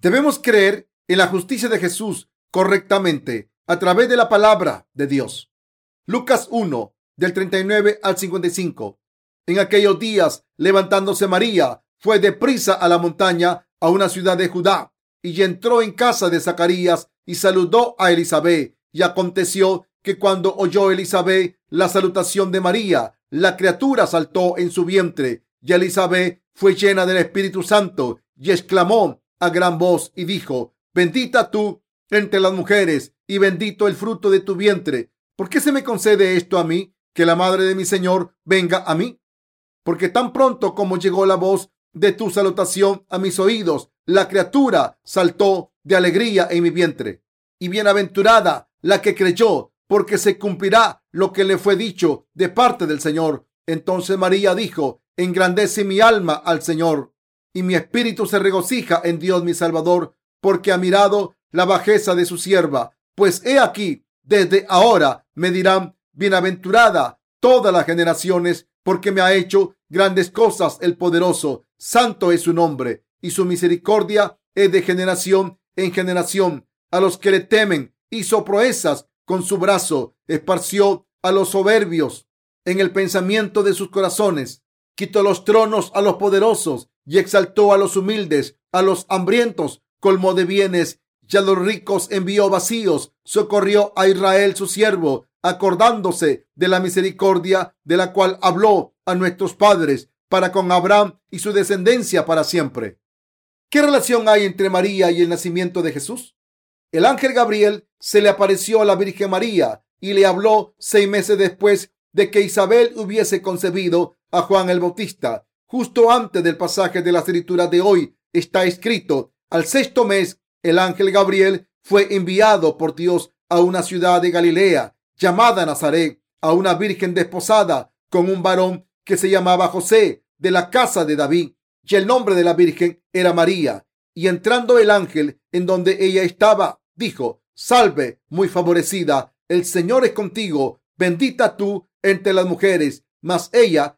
Debemos creer en la justicia de Jesús correctamente a través de la palabra de Dios. Lucas 1, del 39 al 55. En aquellos días, levantándose María, fue deprisa a la montaña, a una ciudad de Judá, y entró en casa de Zacarías y saludó a Elizabeth. Y aconteció que cuando oyó Elizabeth la salutación de María, la criatura saltó en su vientre, y Elizabeth fue llena del Espíritu Santo, y exclamó a gran voz y dijo, bendita tú entre las mujeres, y bendito el fruto de tu vientre. ¿Por qué se me concede esto a mí, que la madre de mi Señor venga a mí? Porque tan pronto como llegó la voz de tu salutación a mis oídos, la criatura saltó de alegría en mi vientre. Y bienaventurada la que creyó, porque se cumplirá lo que le fue dicho de parte del Señor. Entonces María dijo, engrandece mi alma al Señor, y mi espíritu se regocija en Dios mi Salvador, porque ha mirado la bajeza de su sierva. Pues he aquí, desde ahora me dirán, bienaventurada todas las generaciones, porque me ha hecho grandes cosas el poderoso. Santo es su nombre, y su misericordia es de generación en generación. A los que le temen, hizo proezas con su brazo, esparció a los soberbios en el pensamiento de sus corazones. Quitó los tronos a los poderosos y exaltó a los humildes, a los hambrientos, colmó de bienes y a los ricos envió vacíos. Socorrió a Israel su siervo, acordándose de la misericordia de la cual habló a nuestros padres para con Abraham y su descendencia para siempre. ¿Qué relación hay entre María y el nacimiento de Jesús? El ángel Gabriel se le apareció a la Virgen María y le habló seis meses después de que Isabel hubiese concebido a Juan el Bautista. Justo antes del pasaje de la escritura de hoy está escrito, al sexto mes, el ángel Gabriel fue enviado por Dios a una ciudad de Galilea llamada Nazaret, a una virgen desposada con un varón que se llamaba José de la casa de David, y el nombre de la virgen era María. Y entrando el ángel en donde ella estaba, dijo, Salve, muy favorecida, el Señor es contigo, bendita tú entre las mujeres. Mas ella,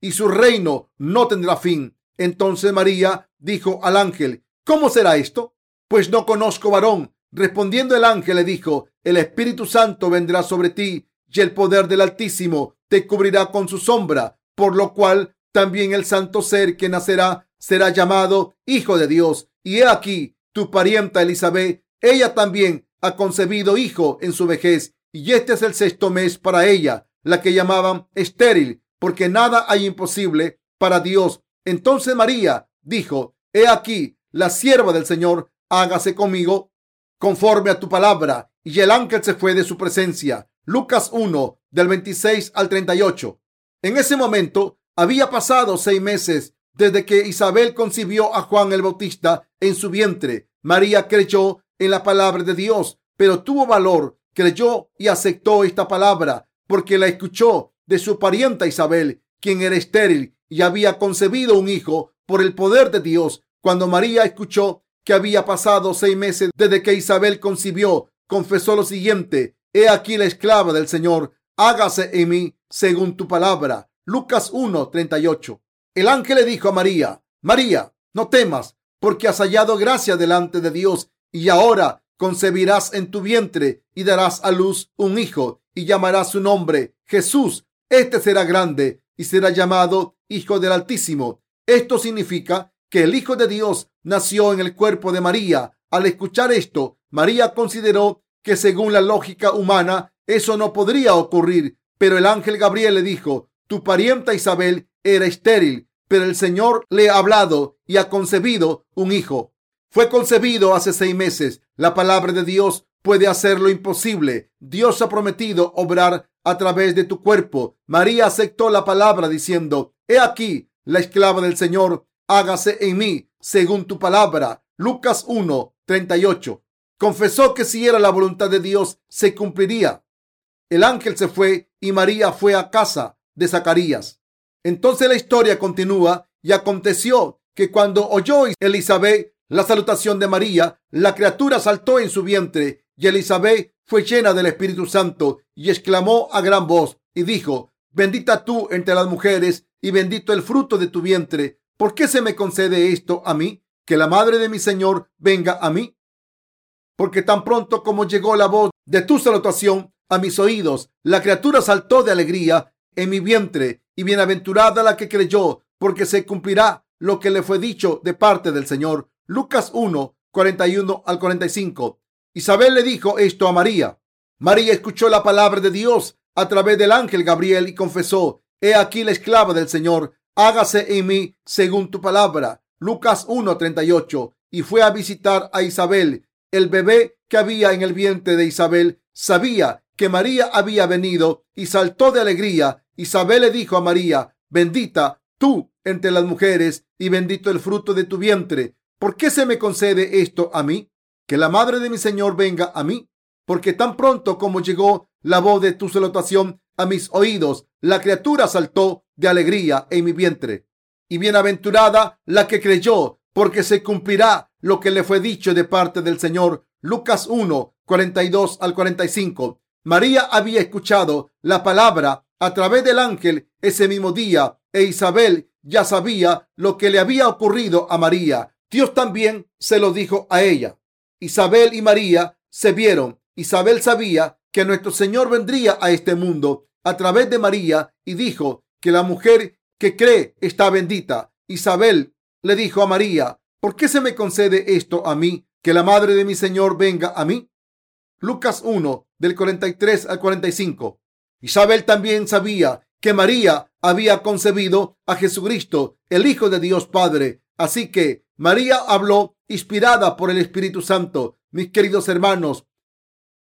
y su reino no tendrá fin. Entonces María dijo al ángel, ¿cómo será esto? Pues no conozco varón. Respondiendo el ángel le dijo, el Espíritu Santo vendrá sobre ti y el poder del Altísimo te cubrirá con su sombra, por lo cual también el santo ser que nacerá será llamado Hijo de Dios. Y he aquí, tu parienta Elizabeth, ella también ha concebido hijo en su vejez, y este es el sexto mes para ella, la que llamaban estéril, porque nada hay imposible para Dios. Entonces María dijo, he aquí, la sierva del Señor, hágase conmigo conforme a tu palabra. Y el ángel se fue de su presencia. Lucas 1, del 26 al 38. En ese momento había pasado seis meses desde que Isabel concibió a Juan el Bautista en su vientre. María creyó en la palabra de Dios, pero tuvo valor, creyó y aceptó esta palabra porque la escuchó de su parienta Isabel, quien era estéril y había concebido un hijo por el poder de Dios. Cuando María escuchó que había pasado seis meses desde que Isabel concibió, confesó lo siguiente, He aquí la esclava del Señor, hágase en mí según tu palabra. Lucas 1:38. El ángel le dijo a María, María, no temas, porque has hallado gracia delante de Dios y ahora concebirás en tu vientre y darás a luz un hijo y llamarás su nombre Jesús. Este será grande y será llamado Hijo del Altísimo. Esto significa que el Hijo de Dios nació en el cuerpo de María. Al escuchar esto, María consideró que según la lógica humana eso no podría ocurrir, pero el ángel Gabriel le dijo, tu parienta Isabel era estéril, pero el Señor le ha hablado y ha concebido un hijo. Fue concebido hace seis meses. La palabra de Dios puede hacer lo imposible. Dios ha prometido obrar a través de tu cuerpo. María aceptó la palabra diciendo, He aquí, la esclava del Señor, hágase en mí según tu palabra. Lucas 1, 38. confesó que si era la voluntad de Dios, se cumpliría. El ángel se fue y María fue a casa de Zacarías. Entonces la historia continúa y aconteció que cuando oyó Elizabeth la salutación de María, la criatura saltó en su vientre y Elizabeth fue llena del Espíritu Santo y exclamó a gran voz y dijo, bendita tú entre las mujeres y bendito el fruto de tu vientre. ¿Por qué se me concede esto a mí? Que la madre de mi Señor venga a mí. Porque tan pronto como llegó la voz de tu salutación a mis oídos, la criatura saltó de alegría en mi vientre y bienaventurada la que creyó, porque se cumplirá lo que le fue dicho de parte del Señor. Lucas 1, 41 al 45. Isabel le dijo esto a María. María escuchó la palabra de Dios a través del ángel Gabriel y confesó, He aquí la esclava del Señor, hágase en mí según tu palabra. Lucas 1:38. Y fue a visitar a Isabel. El bebé que había en el vientre de Isabel sabía que María había venido y saltó de alegría. Isabel le dijo a María, bendita tú entre las mujeres y bendito el fruto de tu vientre. ¿Por qué se me concede esto a mí? Que la madre de mi Señor venga a mí. Porque tan pronto como llegó la voz de tu salutación, a mis oídos. La criatura saltó de alegría en mi vientre. Y bienaventurada la que creyó, porque se cumplirá lo que le fue dicho de parte del Señor. Lucas 1, 42 al 45. María había escuchado la palabra a través del ángel ese mismo día e Isabel ya sabía lo que le había ocurrido a María. Dios también se lo dijo a ella. Isabel y María se vieron. Isabel sabía que nuestro Señor vendría a este mundo a través de María y dijo que la mujer que cree está bendita. Isabel le dijo a María, ¿por qué se me concede esto a mí, que la madre de mi Señor venga a mí? Lucas 1, del 43 al 45. Isabel también sabía que María había concebido a Jesucristo, el Hijo de Dios Padre. Así que María habló inspirada por el Espíritu Santo. Mis queridos hermanos,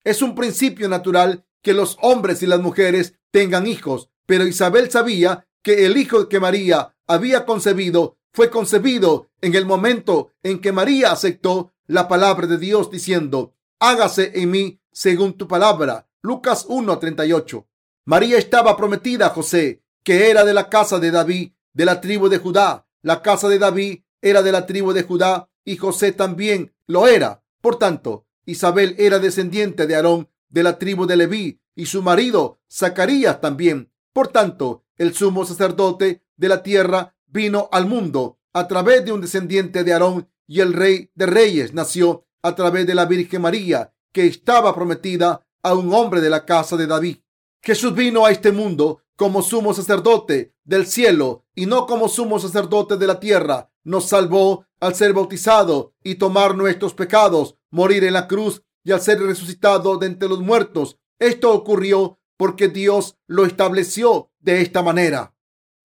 es un principio natural que los hombres y las mujeres tengan hijos, pero Isabel sabía que el hijo que María había concebido fue concebido en el momento en que María aceptó la palabra de Dios diciendo, hágase en mí según tu palabra. Lucas 1:38. María estaba prometida a José, que era de la casa de David, de la tribu de Judá. La casa de David era de la tribu de Judá y José también lo era. Por tanto, Isabel era descendiente de Aarón de la tribu de Leví y su marido Zacarías también. Por tanto, el sumo sacerdote de la tierra vino al mundo a través de un descendiente de Aarón y el rey de reyes nació a través de la Virgen María, que estaba prometida a un hombre de la casa de David. Jesús vino a este mundo como sumo sacerdote del cielo y no como sumo sacerdote de la tierra. Nos salvó al ser bautizado y tomar nuestros pecados, morir en la cruz y al ser resucitado de entre los muertos. Esto ocurrió porque Dios lo estableció de esta manera.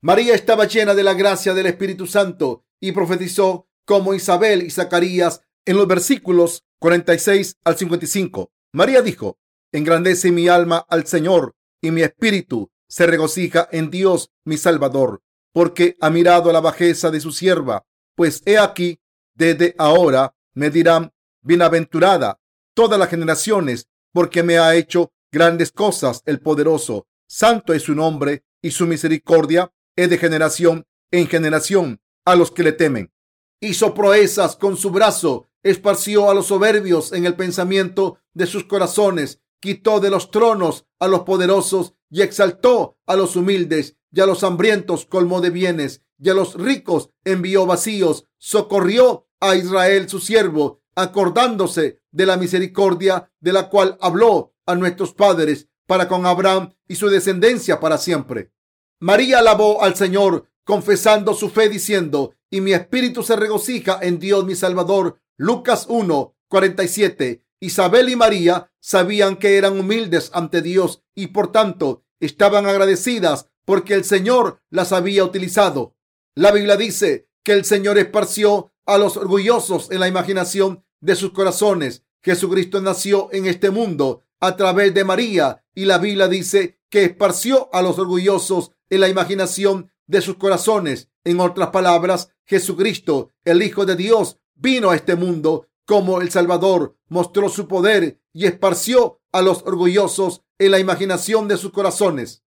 María estaba llena de la gracia del Espíritu Santo y profetizó como Isabel y Zacarías en los versículos 46 al 55. María dijo, engrandece mi alma al Señor y mi espíritu se regocija en Dios mi Salvador, porque ha mirado la bajeza de su sierva, pues he aquí, desde ahora me dirán, bienaventurada todas las generaciones, porque me ha hecho grandes cosas el poderoso. Santo es su nombre y su misericordia es de generación en generación a los que le temen. Hizo proezas con su brazo, esparció a los soberbios en el pensamiento de sus corazones, quitó de los tronos a los poderosos y exaltó a los humildes y a los hambrientos colmó de bienes y a los ricos envió vacíos, socorrió a Israel su siervo acordándose de la misericordia de la cual habló a nuestros padres para con Abraham y su descendencia para siempre. María alabó al Señor confesando su fe diciendo, y mi espíritu se regocija en Dios mi Salvador. Lucas 1, 47. Isabel y María sabían que eran humildes ante Dios y por tanto estaban agradecidas porque el Señor las había utilizado. La Biblia dice que el Señor esparció a los orgullosos en la imaginación de sus corazones. Jesucristo nació en este mundo a través de María y la Biblia dice que esparció a los orgullosos en la imaginación de sus corazones. En otras palabras, Jesucristo, el Hijo de Dios, vino a este mundo como el Salvador mostró su poder y esparció a los orgullosos en la imaginación de sus corazones.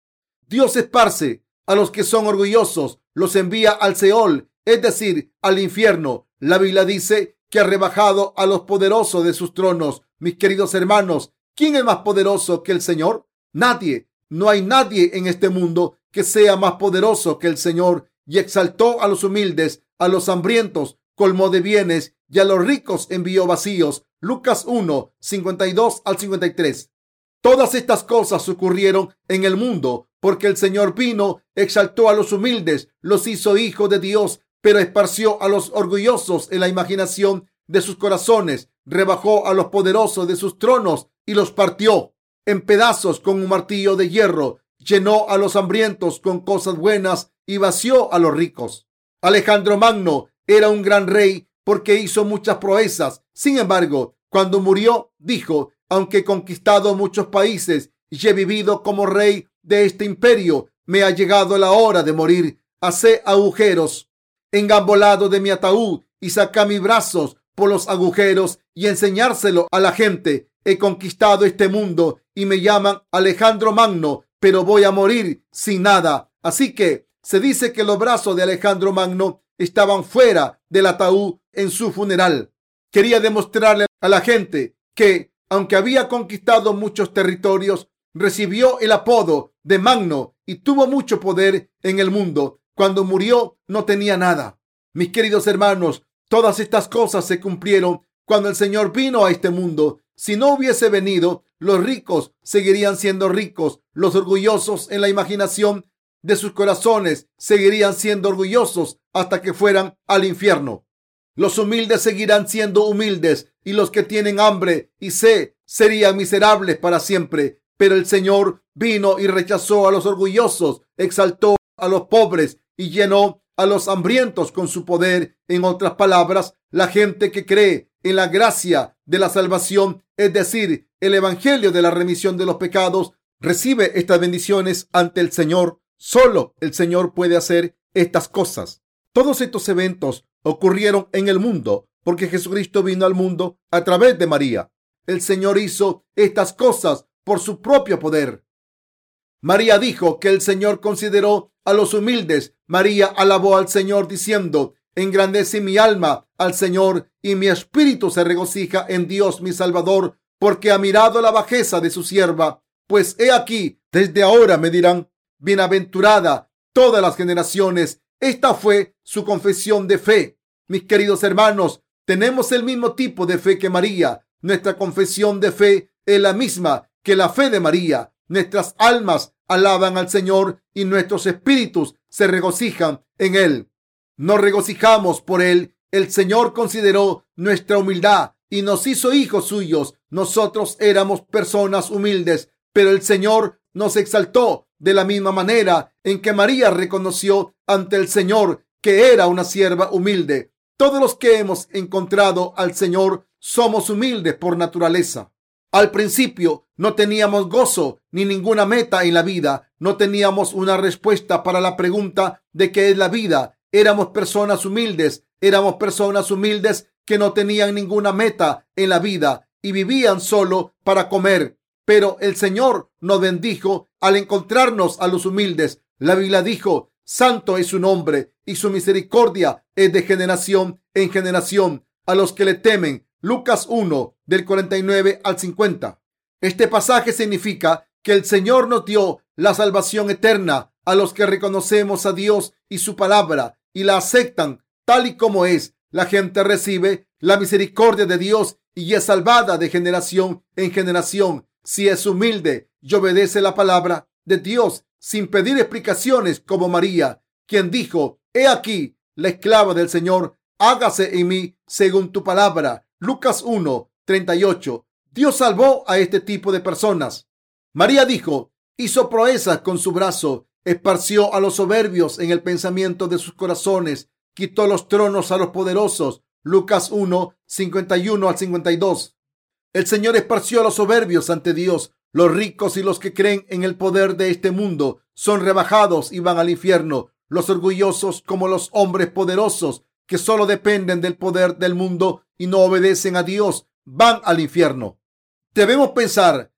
Dios esparce a los que son orgullosos, los envía al Seol, es decir, al infierno. La Biblia dice que ha rebajado a los poderosos de sus tronos. Mis queridos hermanos, ¿quién es más poderoso que el Señor? Nadie. No hay nadie en este mundo que sea más poderoso que el Señor y exaltó a los humildes, a los hambrientos, colmó de bienes y a los ricos envió vacíos. Lucas 1, 52 al 53. Todas estas cosas ocurrieron en el mundo porque el Señor vino, exaltó a los humildes, los hizo hijos de Dios, pero esparció a los orgullosos en la imaginación de sus corazones, rebajó a los poderosos de sus tronos y los partió en pedazos con un martillo de hierro, llenó a los hambrientos con cosas buenas y vació a los ricos. Alejandro Magno era un gran rey porque hizo muchas proezas. Sin embargo, cuando murió, dijo, aunque conquistado muchos países y he vivido como rey de este imperio, me ha llegado la hora de morir. Hacé agujeros engambolado de mi ataúd y saca mis brazos por los agujeros y enseñárselo a la gente. He conquistado este mundo y me llaman Alejandro Magno, pero voy a morir sin nada. Así que se dice que los brazos de Alejandro Magno estaban fuera del ataúd en su funeral. Quería demostrarle a la gente que, aunque había conquistado muchos territorios, recibió el apodo de Magno y tuvo mucho poder en el mundo. Cuando murió no tenía nada. Mis queridos hermanos, todas estas cosas se cumplieron cuando el Señor vino a este mundo. Si no hubiese venido, los ricos seguirían siendo ricos. Los orgullosos en la imaginación de sus corazones seguirían siendo orgullosos hasta que fueran al infierno. Los humildes seguirán siendo humildes y los que tienen hambre y sed serían miserables para siempre. Pero el Señor vino y rechazó a los orgullosos, exaltó a los pobres y llenó a los hambrientos con su poder. En otras palabras, la gente que cree en la gracia de la salvación, es decir, el Evangelio de la remisión de los pecados, recibe estas bendiciones ante el Señor. Solo el Señor puede hacer estas cosas. Todos estos eventos ocurrieron en el mundo porque Jesucristo vino al mundo a través de María. El Señor hizo estas cosas por su propio poder. María dijo que el Señor consideró a los humildes. María alabó al Señor diciendo, engrandece mi alma al Señor y mi espíritu se regocija en Dios mi Salvador, porque ha mirado la bajeza de su sierva. Pues he aquí, desde ahora me dirán, bienaventurada todas las generaciones. Esta fue su confesión de fe. Mis queridos hermanos, tenemos el mismo tipo de fe que María. Nuestra confesión de fe es la misma que la fe de María. Nuestras almas alaban al Señor y nuestros espíritus se regocijan en Él. Nos regocijamos por Él. El Señor consideró nuestra humildad y nos hizo hijos suyos. Nosotros éramos personas humildes, pero el Señor nos exaltó de la misma manera en que María reconoció ante el Señor que era una sierva humilde. Todos los que hemos encontrado al Señor somos humildes por naturaleza. Al principio no teníamos gozo ni ninguna meta en la vida. No teníamos una respuesta para la pregunta de qué es la vida. Éramos personas humildes. Éramos personas humildes que no tenían ninguna meta en la vida y vivían solo para comer. Pero el Señor nos bendijo al encontrarnos a los humildes. La Biblia dijo, Santo es su nombre y su misericordia es de generación en generación a los que le temen Lucas 1 del 49 al 50. Este pasaje significa que el Señor nos dio la salvación eterna a los que reconocemos a Dios y su palabra y la aceptan tal y como es. La gente recibe la misericordia de Dios y es salvada de generación en generación si es humilde y obedece la palabra de Dios sin pedir explicaciones como María, quien dijo, he aquí la esclava del Señor, hágase en mí según tu palabra. Lucas 1, 38. Dios salvó a este tipo de personas. María dijo, hizo proezas con su brazo, esparció a los soberbios en el pensamiento de sus corazones, quitó los tronos a los poderosos. Lucas 1, 51 al 52. El Señor esparció a los soberbios ante Dios. Los ricos y los que creen en el poder de este mundo son rebajados y van al infierno. Los orgullosos como los hombres poderosos que solo dependen del poder del mundo y no obedecen a Dios van al infierno. Debemos pensar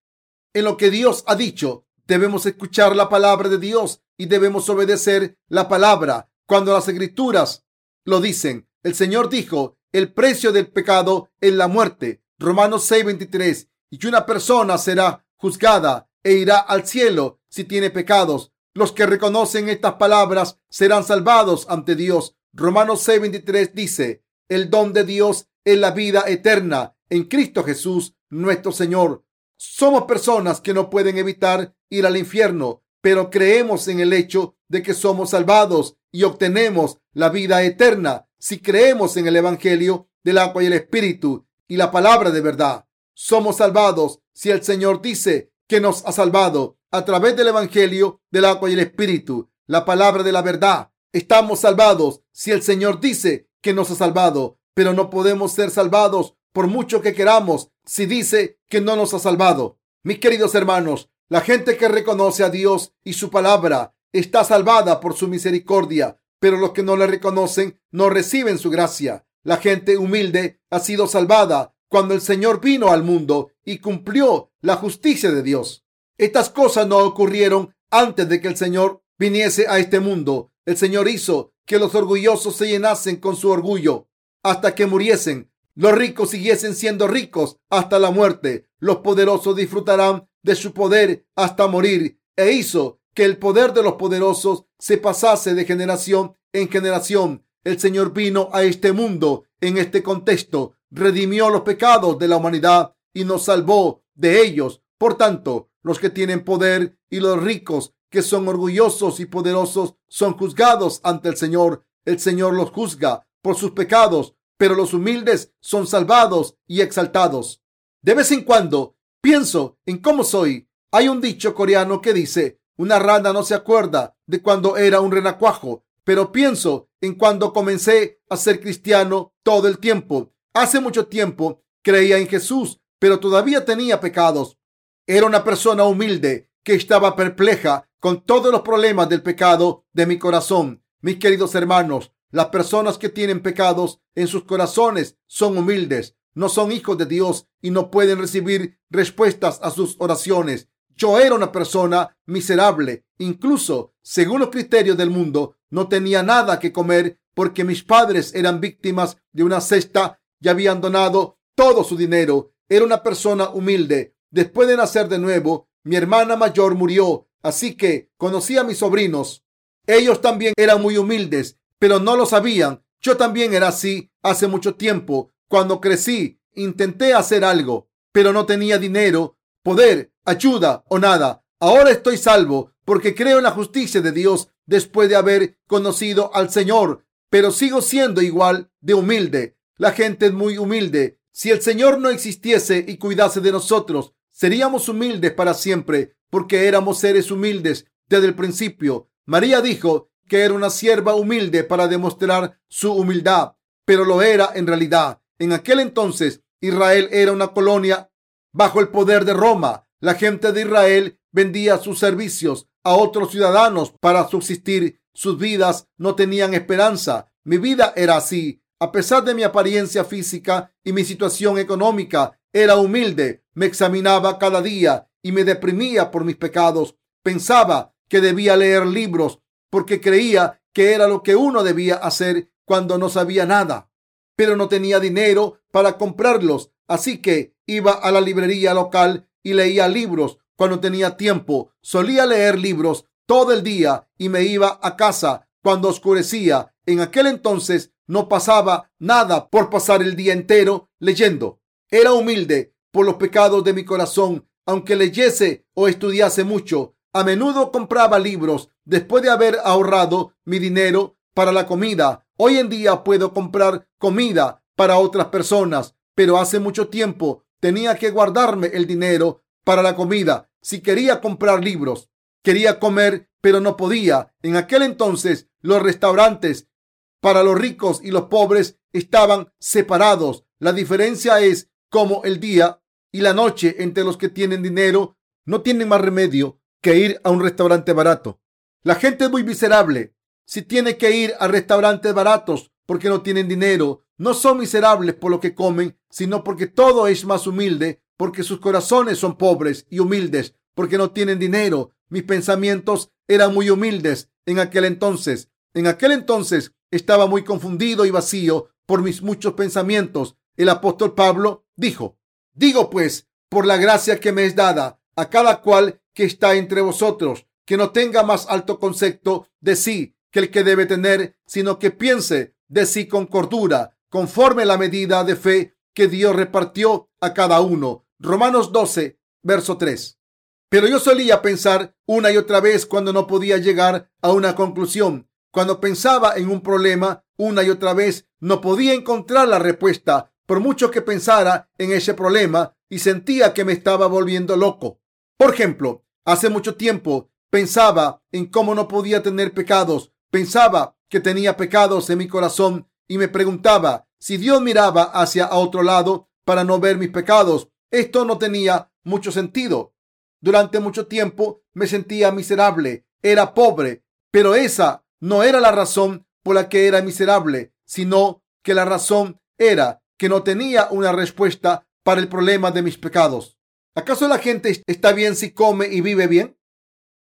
en lo que Dios ha dicho. Debemos escuchar la palabra de Dios y debemos obedecer la palabra cuando las escrituras lo dicen. El Señor dijo, el precio del pecado es la muerte. Romanos 6:23. Y que una persona será juzgada e irá al cielo si tiene pecados. Los que reconocen estas palabras serán salvados ante Dios. Romanos 6:23 dice, el don de Dios es la vida eterna en Cristo Jesús, nuestro Señor. Somos personas que no pueden evitar ir al infierno, pero creemos en el hecho de que somos salvados y obtenemos la vida eterna si creemos en el Evangelio del agua y el Espíritu y la palabra de verdad. Somos salvados si el Señor dice que nos ha salvado a través del Evangelio del agua y el Espíritu, la palabra de la verdad. Estamos salvados si el Señor dice que nos ha salvado, pero no podemos ser salvados por mucho que queramos si dice que no nos ha salvado. Mis queridos hermanos, la gente que reconoce a Dios y su palabra está salvada por su misericordia, pero los que no le reconocen no reciben su gracia. La gente humilde ha sido salvada cuando el Señor vino al mundo y cumplió la justicia de Dios. Estas cosas no ocurrieron antes de que el Señor viniese a este mundo. El Señor hizo que los orgullosos se llenasen con su orgullo hasta que muriesen los ricos siguiesen siendo ricos hasta la muerte. Los poderosos disfrutarán de su poder hasta morir. E hizo que el poder de los poderosos se pasase de generación en generación. El Señor vino a este mundo en este contexto, redimió los pecados de la humanidad y nos salvó de ellos. Por tanto, los que tienen poder y los ricos que son orgullosos y poderosos son juzgados ante el Señor. El Señor los juzga por sus pecados pero los humildes son salvados y exaltados. De vez en cuando pienso en cómo soy. Hay un dicho coreano que dice, una rana no se acuerda de cuando era un renacuajo, pero pienso en cuando comencé a ser cristiano todo el tiempo. Hace mucho tiempo creía en Jesús, pero todavía tenía pecados. Era una persona humilde que estaba perpleja con todos los problemas del pecado de mi corazón. Mis queridos hermanos, las personas que tienen pecados en sus corazones son humildes, no son hijos de Dios y no pueden recibir respuestas a sus oraciones. Yo era una persona miserable, incluso según los criterios del mundo, no tenía nada que comer porque mis padres eran víctimas de una cesta y habían donado todo su dinero. Era una persona humilde. Después de nacer de nuevo, mi hermana mayor murió, así que conocí a mis sobrinos. Ellos también eran muy humildes pero no lo sabían. Yo también era así hace mucho tiempo. Cuando crecí, intenté hacer algo, pero no tenía dinero, poder, ayuda o nada. Ahora estoy salvo porque creo en la justicia de Dios después de haber conocido al Señor, pero sigo siendo igual de humilde. La gente es muy humilde. Si el Señor no existiese y cuidase de nosotros, seríamos humildes para siempre, porque éramos seres humildes desde el principio. María dijo, que era una sierva humilde para demostrar su humildad, pero lo era en realidad. En aquel entonces Israel era una colonia bajo el poder de Roma. La gente de Israel vendía sus servicios a otros ciudadanos para subsistir. Sus vidas no tenían esperanza. Mi vida era así. A pesar de mi apariencia física y mi situación económica, era humilde. Me examinaba cada día y me deprimía por mis pecados. Pensaba que debía leer libros porque creía que era lo que uno debía hacer cuando no sabía nada, pero no tenía dinero para comprarlos, así que iba a la librería local y leía libros cuando tenía tiempo. Solía leer libros todo el día y me iba a casa cuando oscurecía. En aquel entonces no pasaba nada por pasar el día entero leyendo. Era humilde por los pecados de mi corazón, aunque leyese o estudiase mucho. A menudo compraba libros después de haber ahorrado mi dinero para la comida. Hoy en día puedo comprar comida para otras personas, pero hace mucho tiempo tenía que guardarme el dinero para la comida. Si quería comprar libros, quería comer, pero no podía. En aquel entonces los restaurantes para los ricos y los pobres estaban separados. La diferencia es como el día y la noche entre los que tienen dinero no tienen más remedio que ir a un restaurante barato. La gente es muy miserable si tiene que ir a restaurantes baratos porque no tienen dinero. No son miserables por lo que comen, sino porque todo es más humilde, porque sus corazones son pobres y humildes, porque no tienen dinero. Mis pensamientos eran muy humildes en aquel entonces. En aquel entonces estaba muy confundido y vacío por mis muchos pensamientos. El apóstol Pablo dijo, digo pues, por la gracia que me es dada a cada cual que está entre vosotros, que no tenga más alto concepto de sí que el que debe tener, sino que piense de sí con cordura, conforme la medida de fe que Dios repartió a cada uno. Romanos 12, verso 3. Pero yo solía pensar una y otra vez cuando no podía llegar a una conclusión. Cuando pensaba en un problema una y otra vez, no podía encontrar la respuesta, por mucho que pensara en ese problema y sentía que me estaba volviendo loco. Por ejemplo, hace mucho tiempo pensaba en cómo no podía tener pecados, pensaba que tenía pecados en mi corazón y me preguntaba si Dios miraba hacia otro lado para no ver mis pecados. Esto no tenía mucho sentido. Durante mucho tiempo me sentía miserable, era pobre, pero esa no era la razón por la que era miserable, sino que la razón era que no tenía una respuesta para el problema de mis pecados. ¿Acaso la gente está bien si come y vive bien?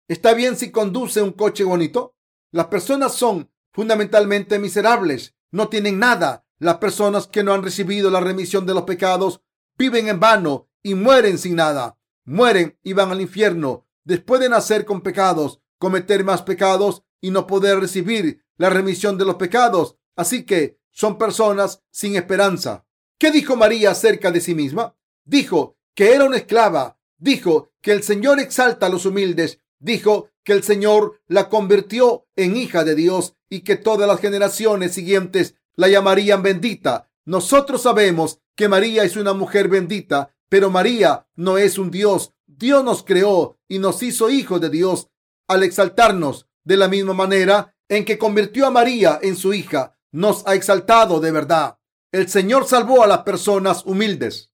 ¿Está bien si conduce un coche bonito? Las personas son fundamentalmente miserables, no tienen nada. Las personas que no han recibido la remisión de los pecados viven en vano y mueren sin nada mueren y van al infierno después de nacer con pecados, cometer más pecados y no poder recibir la remisión de los pecados. Así que son personas sin esperanza. ¿Qué dijo María acerca de sí misma? Dijo que era una esclava. Dijo que el Señor exalta a los humildes. Dijo que el Señor la convirtió en hija de Dios y que todas las generaciones siguientes la llamarían bendita. Nosotros sabemos que María es una mujer bendita pero María no es un Dios. Dios nos creó y nos hizo hijos de Dios al exaltarnos de la misma manera en que convirtió a María en su hija. Nos ha exaltado de verdad. El Señor salvó a las personas humildes.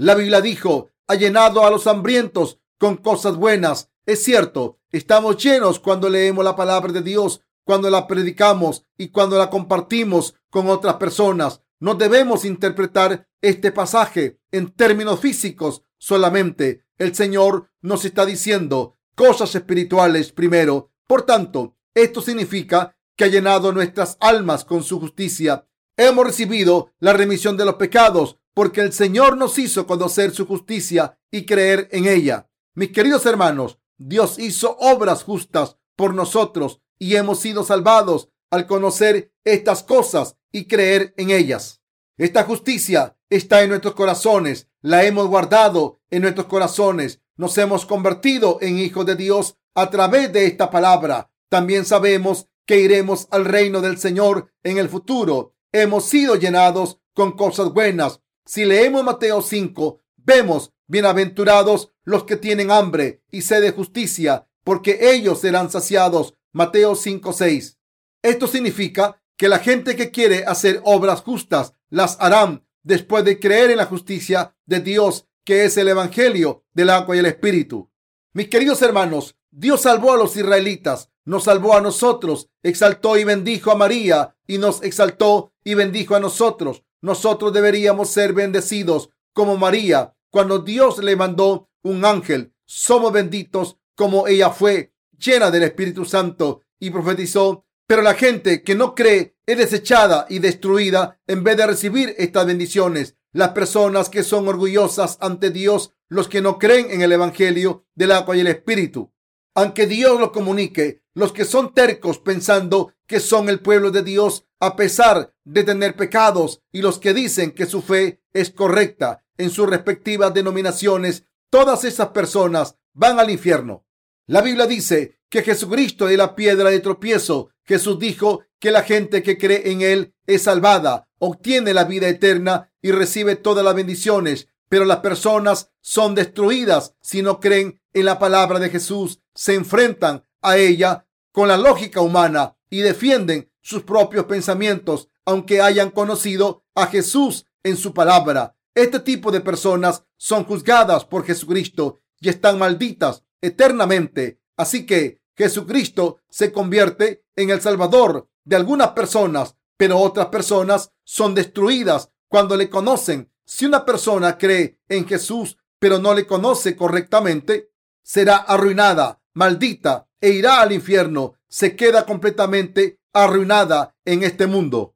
La Biblia dijo, ha llenado a los hambrientos con cosas buenas. Es cierto, estamos llenos cuando leemos la palabra de Dios, cuando la predicamos y cuando la compartimos con otras personas. No debemos interpretar este pasaje en términos físicos solamente. El Señor nos está diciendo cosas espirituales primero. Por tanto, esto significa que ha llenado nuestras almas con su justicia. Hemos recibido la remisión de los pecados porque el Señor nos hizo conocer su justicia y creer en ella. Mis queridos hermanos, Dios hizo obras justas por nosotros y hemos sido salvados al conocer estas cosas y creer en ellas. Esta justicia está en nuestros corazones, la hemos guardado en nuestros corazones, nos hemos convertido en hijos de Dios a través de esta palabra. También sabemos que iremos al reino del Señor en el futuro. Hemos sido llenados con cosas buenas. Si leemos Mateo 5, vemos bienaventurados los que tienen hambre y sed de justicia, porque ellos serán saciados. Mateo 5, 6. Esto significa que la gente que quiere hacer obras justas las harán después de creer en la justicia de Dios, que es el Evangelio del agua y el Espíritu. Mis queridos hermanos, Dios salvó a los israelitas, nos salvó a nosotros, exaltó y bendijo a María y nos exaltó y bendijo a nosotros. Nosotros deberíamos ser bendecidos como María cuando Dios le mandó un ángel. Somos benditos como ella fue, llena del Espíritu Santo y profetizó pero la gente que no cree es desechada y destruida en vez de recibir estas bendiciones. Las personas que son orgullosas ante Dios, los que no creen en el Evangelio del agua y el Espíritu. Aunque Dios lo comunique, los que son tercos pensando que son el pueblo de Dios a pesar de tener pecados y los que dicen que su fe es correcta en sus respectivas denominaciones, todas esas personas van al infierno. La Biblia dice que Jesucristo es la piedra de tropiezo Jesús dijo que la gente que cree en Él es salvada, obtiene la vida eterna y recibe todas las bendiciones, pero las personas son destruidas si no creen en la palabra de Jesús, se enfrentan a ella con la lógica humana y defienden sus propios pensamientos, aunque hayan conocido a Jesús en su palabra. Este tipo de personas son juzgadas por Jesucristo y están malditas eternamente. Así que Jesucristo se convierte en el Salvador de algunas personas, pero otras personas son destruidas cuando le conocen. Si una persona cree en Jesús, pero no le conoce correctamente, será arruinada, maldita e irá al infierno. Se queda completamente arruinada en este mundo.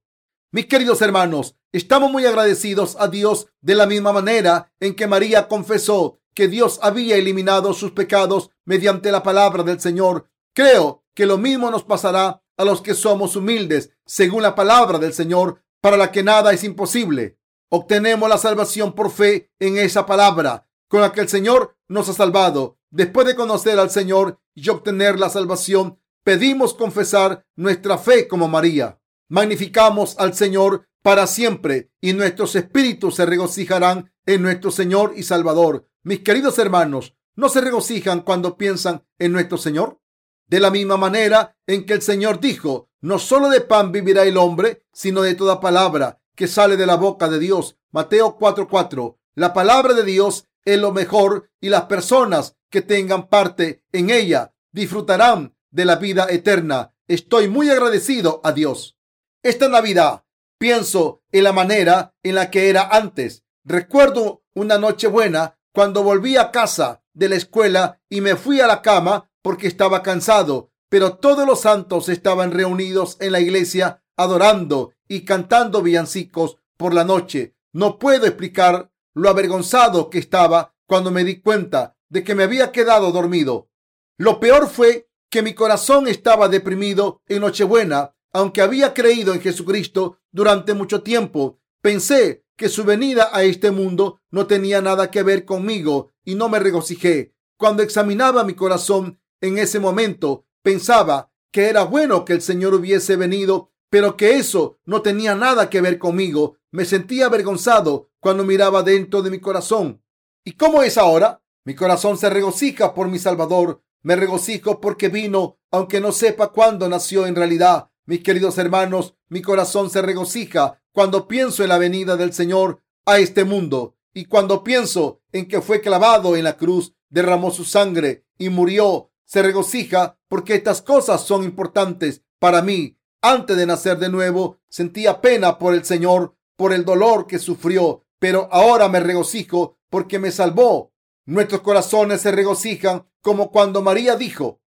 Mis queridos hermanos, estamos muy agradecidos a Dios de la misma manera en que María confesó que Dios había eliminado sus pecados mediante la palabra del Señor. Creo que lo mismo nos pasará a los que somos humildes, según la palabra del Señor, para la que nada es imposible. Obtenemos la salvación por fe en esa palabra con la que el Señor nos ha salvado. Después de conocer al Señor y obtener la salvación, pedimos confesar nuestra fe como María. Magnificamos al Señor para siempre y nuestros espíritus se regocijarán en nuestro Señor y Salvador. Mis queridos hermanos, ¿no se regocijan cuando piensan en nuestro Señor? De la misma manera en que el Señor dijo, no solo de pan vivirá el hombre, sino de toda palabra que sale de la boca de Dios. Mateo 4:4. La palabra de Dios es lo mejor y las personas que tengan parte en ella disfrutarán de la vida eterna. Estoy muy agradecido a Dios. Esta Navidad pienso en la manera en la que era antes. Recuerdo una noche buena cuando volví a casa de la escuela y me fui a la cama porque estaba cansado, pero todos los santos estaban reunidos en la iglesia adorando y cantando villancicos por la noche. No puedo explicar lo avergonzado que estaba cuando me di cuenta de que me había quedado dormido. Lo peor fue que mi corazón estaba deprimido en Nochebuena, aunque había creído en Jesucristo durante mucho tiempo. Pensé que su venida a este mundo no tenía nada que ver conmigo y no me regocijé. Cuando examinaba mi corazón en ese momento pensaba que era bueno que el Señor hubiese venido, pero que eso no tenía nada que ver conmigo. Me sentía avergonzado cuando miraba dentro de mi corazón. ¿Y cómo es ahora? Mi corazón se regocija por mi Salvador. Me regocijo porque vino, aunque no sepa cuándo nació en realidad. Mis queridos hermanos, mi corazón se regocija cuando pienso en la venida del Señor a este mundo y cuando pienso en que fue clavado en la cruz, derramó su sangre y murió se regocija porque estas cosas son importantes para mí. Antes de nacer de nuevo, sentía pena por el Señor, por el dolor que sufrió, pero ahora me regocijo porque me salvó. Nuestros corazones se regocijan como cuando María dijo,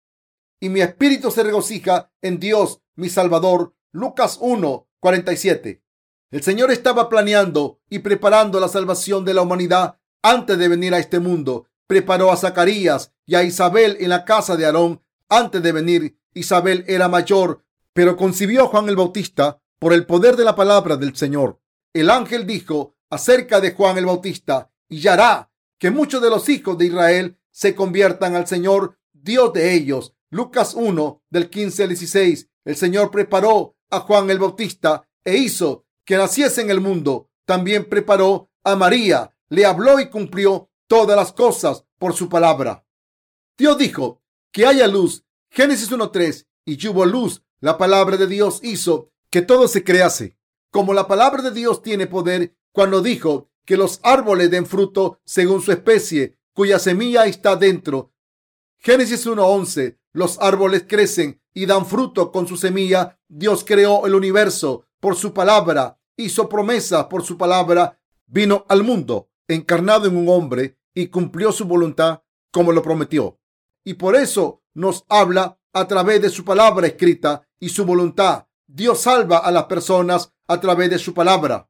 y mi espíritu se regocija en Dios, mi Salvador. Lucas 1, 47. El Señor estaba planeando y preparando la salvación de la humanidad antes de venir a este mundo preparó a Zacarías y a Isabel en la casa de Aarón antes de venir. Isabel era mayor, pero concibió a Juan el Bautista por el poder de la palabra del Señor. El ángel dijo acerca de Juan el Bautista, y hará que muchos de los hijos de Israel se conviertan al Señor, Dios de ellos. Lucas 1 del 15 al 16. El Señor preparó a Juan el Bautista e hizo que naciese en el mundo. También preparó a María, le habló y cumplió todas las cosas por su palabra. Dios dijo que haya luz. Génesis 1.3. Y hubo luz. La palabra de Dios hizo que todo se crease. Como la palabra de Dios tiene poder cuando dijo que los árboles den fruto según su especie, cuya semilla está dentro. Génesis 1.11. Los árboles crecen y dan fruto con su semilla. Dios creó el universo por su palabra, hizo promesas por su palabra, vino al mundo encarnado en un hombre y cumplió su voluntad como lo prometió. Y por eso nos habla a través de su palabra escrita y su voluntad. Dios salva a las personas a través de su palabra.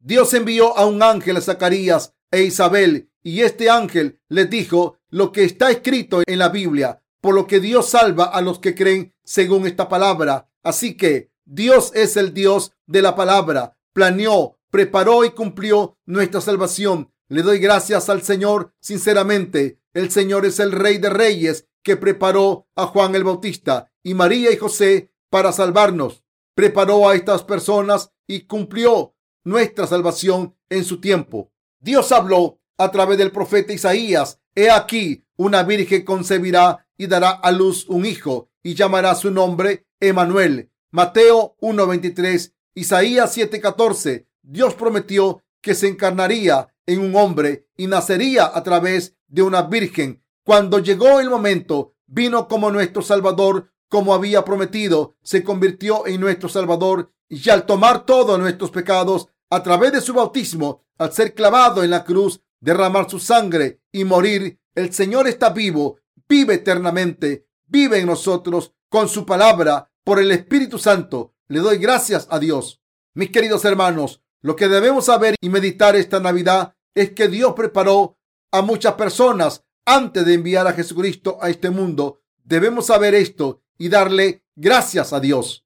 Dios envió a un ángel a Zacarías e Isabel y este ángel les dijo lo que está escrito en la Biblia, por lo que Dios salva a los que creen según esta palabra. Así que Dios es el Dios de la palabra. Planeó, preparó y cumplió nuestra salvación le doy gracias al Señor sinceramente. El Señor es el Rey de Reyes que preparó a Juan el Bautista y María y José para salvarnos. Preparó a estas personas y cumplió nuestra salvación en su tiempo. Dios habló a través del profeta Isaías. He aquí, una virgen concebirá y dará a luz un hijo y llamará su nombre Emanuel. Mateo 1:23, Isaías 7:14. Dios prometió que se encarnaría en un hombre y nacería a través de una virgen. Cuando llegó el momento, vino como nuestro Salvador, como había prometido, se convirtió en nuestro Salvador y al tomar todos nuestros pecados a través de su bautismo, al ser clavado en la cruz, derramar su sangre y morir, el Señor está vivo, vive eternamente, vive en nosotros con su palabra por el Espíritu Santo. Le doy gracias a Dios. Mis queridos hermanos, lo que debemos saber y meditar esta Navidad es que Dios preparó a muchas personas antes de enviar a Jesucristo a este mundo. Debemos saber esto y darle gracias a Dios.